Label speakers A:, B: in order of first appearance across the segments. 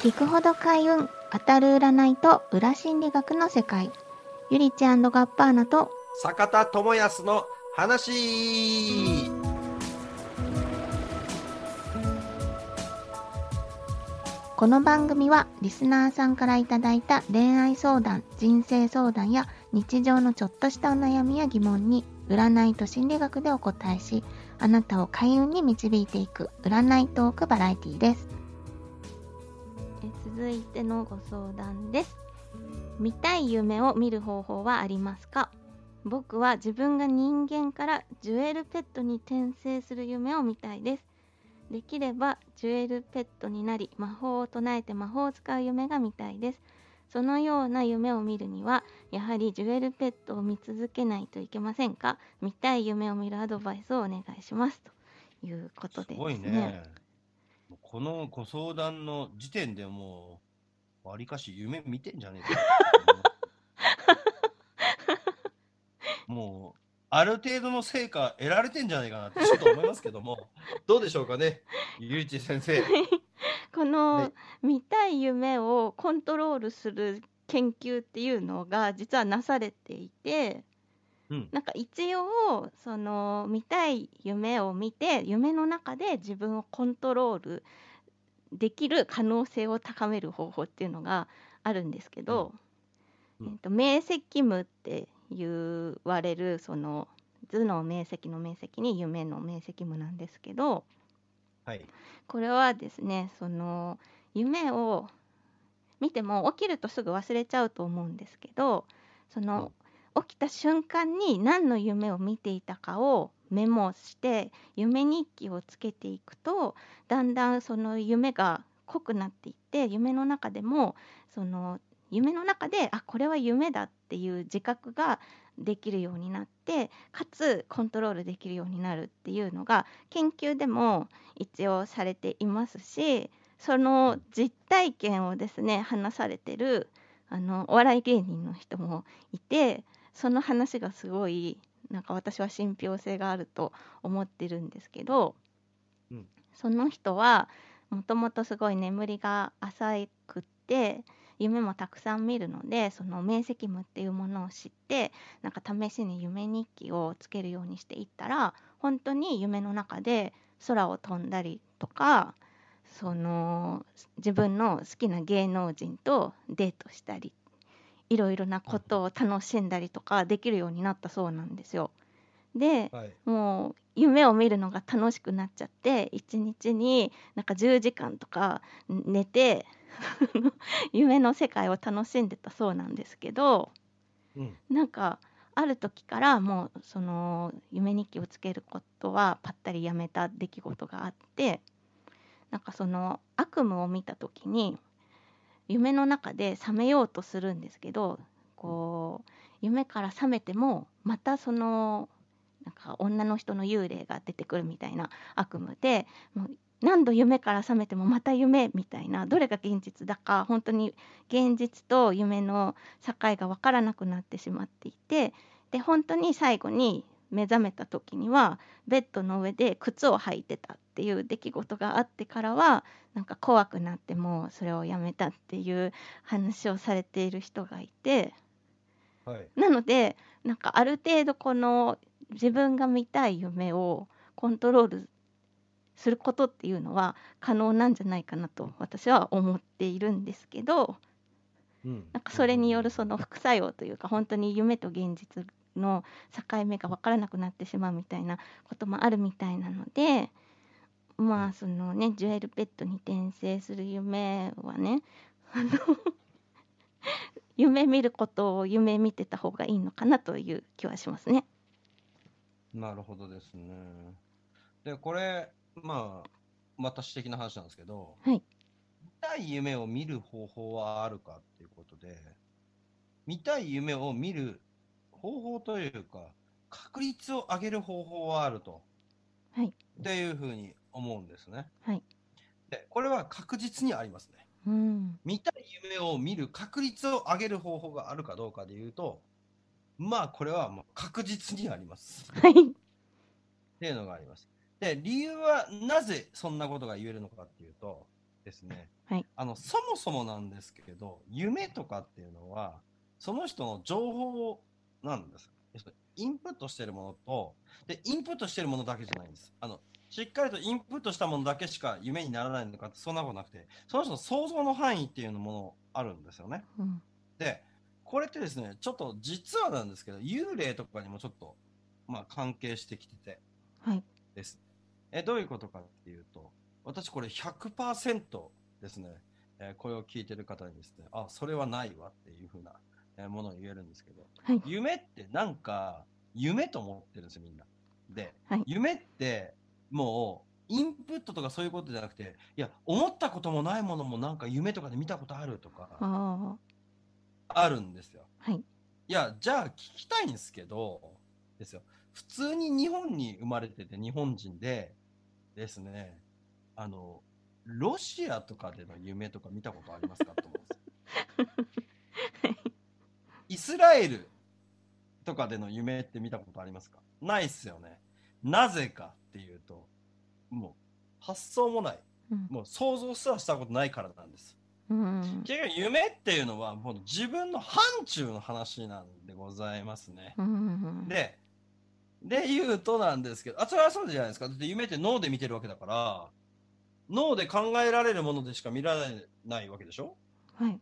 A: 聞くほど開運当たる占いと裏心理学の世界。ゆりちガッパーナと
B: 坂田智康の話。
A: この番組はリスナーさんからいただいた恋愛相談人生相談や日常のちょっとしたお悩みや疑問に占いと心理学でお答えしあなたを開運に導いていく占いトークバラエティです続いてのご相談です。見たい夢を見る方法はありますか？僕は自分が人間からジュエルペットに転生する夢を見たいです。できればジュエルペットになり魔法を唱えて魔法を使う夢が見たいです。そのような夢を見るにはやはりジュエルペットを見続けないといけませんか？見たい夢を見るアドバイスをお願いします。ということですね。すごいね。
B: このご相談の時点でもう、わりかし夢見てんじゃねえか。もう、ある程度の成果得られてんじゃないかなってちょっと思いますけども、どうでしょうかね、ゆういち先生。
A: この見たい夢をコントロールする研究っていうのが実はなされていて、うん、なんか一応その見たい夢を見て夢の中で自分をコントロールできる可能性を高める方法っていうのがあるんですけど、うん。うん、えーと、明晰夢って言われるその図の明晰の明晰に夢の明晰夢なんですけど、
B: はい、
A: これはですねその夢を見ても起きるとすぐ忘れちゃうと思うんですけどその、起きた瞬間に何の夢を見ていたかをメモして夢日記をつけていくとだんだんその夢が濃くなっていって夢の中でもその夢の中であこれは夢だっていう自覚ができるようになってかつコントロールできるようになるっていうのが研究でも一応されていますしその実体験をですね話されてるあのお笑い芸人の人もいてその話がすごいなんか私は信憑性があると思ってるんですけど、うん、その人はもともとすごい眠りが浅くって夢もたくさん見るのでその明晰夢っていうものを知ってなんか試しに夢日記をつけるようにしていったら本当に夢の中で空を飛んだりとかその自分の好きな芸能人とデートしたりいろいろなことを楽しんだりとかできるようになったそうなんですよ。で、はい、もう夢を見るのが楽しくなっちゃって一日になんか10時間とか寝て 夢の世界を楽しんでたそうなんですけど、うん、なんかある時からもうその夢日記をつけることはぱったりやめた出来事があってなんかその悪夢を見た時に夢の中で覚めようとするんですけどこう夢から覚めてもまたそのなんか女の人の幽霊が出てくるみたいな悪夢でもう何度夢から覚めてもまた夢みたいなどれが現実だか本当に現実と夢の境が分からなくなってしまっていてで本当に最後に目覚めた時にはベッドの上で靴を履いてた。ていう出来事があってからはなんか怖くなってもうそれをやめたっていう話をされている人がいて、はい、なのでなんかある程度この自分が見たい夢をコントロールすることっていうのは可能なんじゃないかなと私は思っているんですけど、うん、なんかそれによるその副作用というか本当に夢と現実の境目が分からなくなってしまうみたいなこともあるみたいなのでまあそのねジュエルペットに転生する夢はねあの 夢見ることを夢見てた方がいいのかなという気はしますね。
B: なるほどですね。でこれまあ私的な話なんですけど、
A: はい、
B: 見たい夢を見る方法はあるかっていうことで見たい夢を見る方法というか、確率を上げる方法はあると。
A: はい。っ
B: ていうふうに思うんですね。
A: はい。
B: で、これは確実にありますね。
A: うん。
B: 見たい夢を見る確率を上げる方法があるかどうかでいうと、まあ、これはもう確実にあります。
A: はい。って
B: いうのがあります。で、理由はなぜそんなことが言えるのかっていうと、ですね、
A: はい
B: あの、そもそもなんですけど、夢とかっていうのは、その人の情報なんです。インプットしてるものと、で、インプットしてるものだけじゃないんです。あの、しっかりとインプットしたものだけしか夢にならないのかって、そんなことなくて、その人の想像の範囲っていうのもあるんですよね。
A: うん
B: で、これってですね、ちょっと実はなんですけど、幽霊とかにもちょっと、まあ、関係してきてて
A: はい。
B: です。え、どういうことかっていうと、私これ100%ですね、えーこれを聞いてる方にですね、あ、それはないわっていうふうな、えーものを言えるんですけど、
A: はい。
B: 夢ってなんか、夢と思ってるんですよ、みんな。で、
A: はい
B: 夢って、もう、インプットとかそういうことじゃなくて、いや、思ったこともないものもなんか夢とかで見たことあるとか、
A: あ
B: あるんですよ。
A: あ。はい。
B: いや、じゃあ聞きたいんですけど、ですよ。普通に日本に生まれてて日本人で、ですね、あの、ロシアとかでの夢とか見たことありますかと思うんです。イスラエルとかでの夢って見たことありますか？ないっすよね。なぜかっていうと、もう発想もない。
A: うん。
B: もう想像すらしたことないからなんです。
A: うん。
B: 結局夢っていうのはもう自分の範疇の話なんでございますね。
A: うん。
B: で、で言うとなんですけど、あ、それはそうじゃないですか。だって夢って脳で見てるわけだから、脳で考えられるものでしか見られないわけでしょ？
A: はい。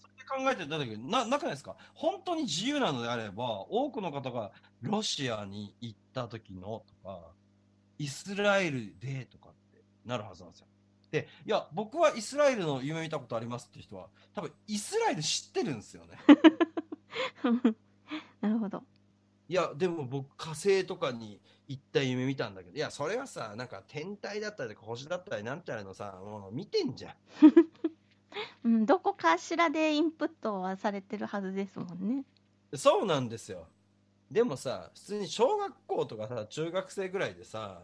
B: それで考えてた時な、なくないですか？本当に自由なのであれば、多くの方がロシアに行った時のとか、イスラエルでとかってなるはずなんですよ。で、いや、僕はイスラエルの夢見たことありますって人は、多分イスラエル知ってるんですよね。
A: なるほど。
B: いや、でも僕火星とかに行った夢見たんだけど、いや、それはさ、なんか天体だったりとか星だったりなんちゃらのさ、もう見てんじゃん。
A: うん、どこかしらでインプットはされてるはずですもんね。
B: そうなんですよ。でもさ、普通に小学校とかさ、中学生ぐらいでさ、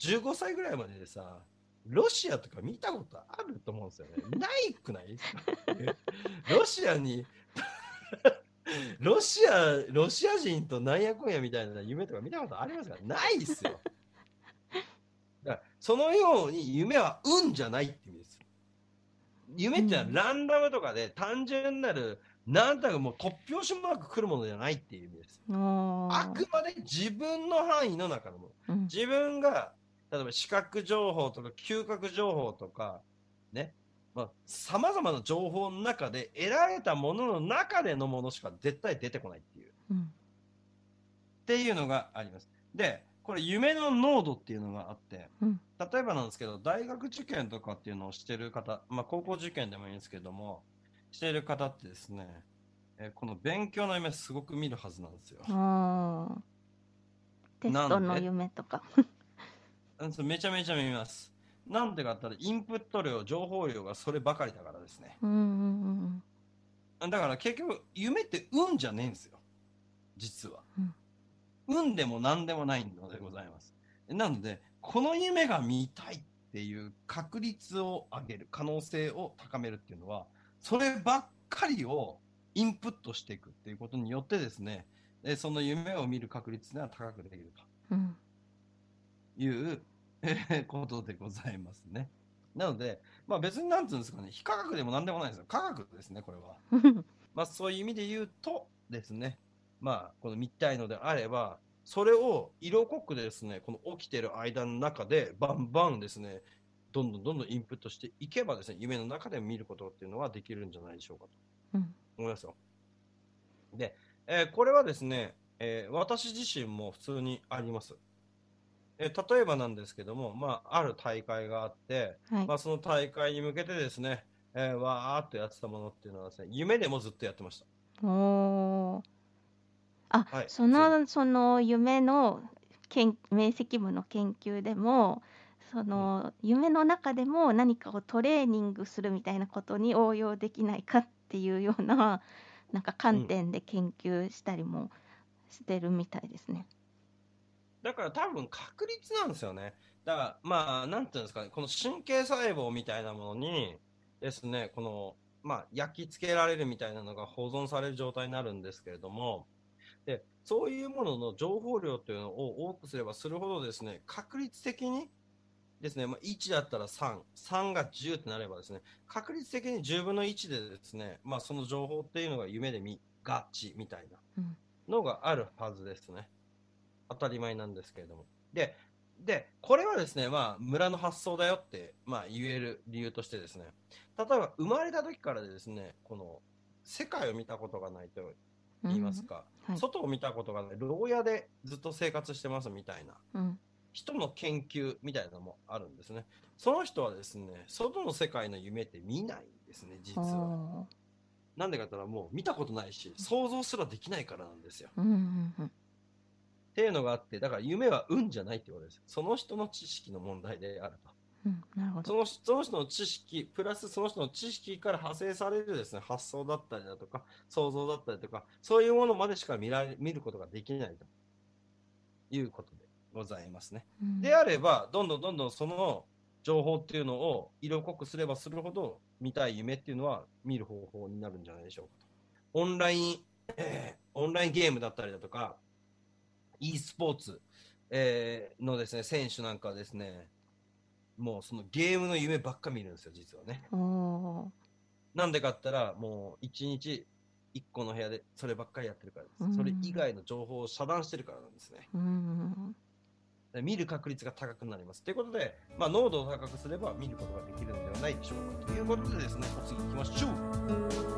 B: 15歳ぐらいまででさ、ロシアとか見たことあると思うんですよね。ないくない？ロシアに、ロシア、ロシア人となんやこんやみたいな夢とか見たことありますか？ないっすよ。だからそのように夢は運じゃないって意味です。夢ってのはランダムとかで単純なる、なんだかもう突拍子もなく来るものじゃないっていう意味です。あくまで自分の範囲の中のもの。
A: うん。
B: 自分が、例えば視覚情報とか嗅覚情報とか、ね、まあ、様々な情報の中で得られたものの中でのものしか絶対出てこないっていう、っ
A: うん。
B: ていうのがあります。で、これ夢の濃度っていうのがあって、
A: うん
B: 例えばなんですけど、大学受験とかっていうのをしてる方、まあ高校受験でもいいんですけども、してる方ってですね、えーこの勉強の夢すごく見るはずなんですよ。
A: おーテストの夢とか。
B: めちゃめちゃ見ます。なんでかって言ったら、インプット量、情報量がそればかりだからですね。
A: うんうんうん
B: だから結局、夢って運じゃねえんですよ。実は。
A: うん
B: 運でも何でもないのでございます。なので、この夢が見たいっていう確率を上げる、可能性を高めるっていうのは、そればっかりをインプットしていくっていうことによってですね、えその夢を見る確率が高くできると。
A: うん。
B: いうえーことでございますね。なので、まあ別になんていうんですかね、非科学でもなんでもないですよ。科学ですね、これは。
A: うん。
B: まあそういう意味で言うとですね、まあこの見たいのであれば、それを色濃くですね、この起きてる間の中でバンバンですね、どんどんどんどんインプットしていけばですね、夢の中で見ることっていうのはできるんじゃないでしょうかと
A: うん。
B: 思いますよ。で、えーこれはですね、えー私自身も普通にあります。えー例えばなんですけども、まあ、ある大会があって、
A: はい
B: ま。あ、その大会に向けてですね、えーわーっとやってたものっていうのはですね、夢でもずっとやってました。
A: おーあ、
B: はい
A: そのその夢の研明晰夢の研究でもその、夢の中でも何かをトレーニングするみたいなことに応用できないかっていうようななんか観点で研究したりもしてるみたいですね。
B: だから多分確率なんですよね。だから、まあ、なんていうんですかね、この神経細胞みたいなものにですね、この、まあ、焼き付けられるみたいなのが保存される状態になるんですけれども、で、そういうものの情報量というのを多くすればするほどですね、確率的にですね、まあ、1だったら3、3が10ってなればですね、確率的に10分の1でですね、まあ、その情報っていうのが夢で見がちみたいな
A: うん。
B: のがあるはずですね。当たり前なんですけれども。で、で、これはですね、まあ、村の発想だよって、まあ、言える理由としてですね、例えば生まれた時からですね、この、世界を見たことがないと言いますか、
A: はい。
B: 外を見たことがない、牢屋でずっと生活してますみたいな
A: うん
B: 人の研究みたいなのもあるんですね。その人はですね、外の世界の夢って見ないんですね、実は。
A: お
B: なんでかって言ったらもう見たことないし、想像すらできないからなんですよ。
A: ーうんうんうん
B: っていうのがあって、だから夢は運じゃないってことです。その人の知識の問題であると。
A: うんなるほど
B: そのその人の知識、プラスその人の知識から派生されるですね、発想だったりだとか、想像だったりとか、そういうものまでしか見られ見ることができないということでございますね。
A: うん
B: であれば、どんどんどんどんその情報っていうのを色濃くすればするほど、見たい夢っていうのは見る方法になるんじゃないでしょうかと。オンライン、えーオンラインゲームだったりだとか、e スポーツ、えーのですね、選手なんかはですね、もうそのゲームの夢ばっか見るんですよ、実はね。なんでかったら、もう一日一個の部屋でそればっかりやってるからです。
A: うん
B: それ以外の情報を遮断してるからなんですね。
A: うん
B: で見る確率が高くなります。ということで、まあ、濃度を高くすれば見ることができるのではないでしょうか。ということでですね、お次行きましょう。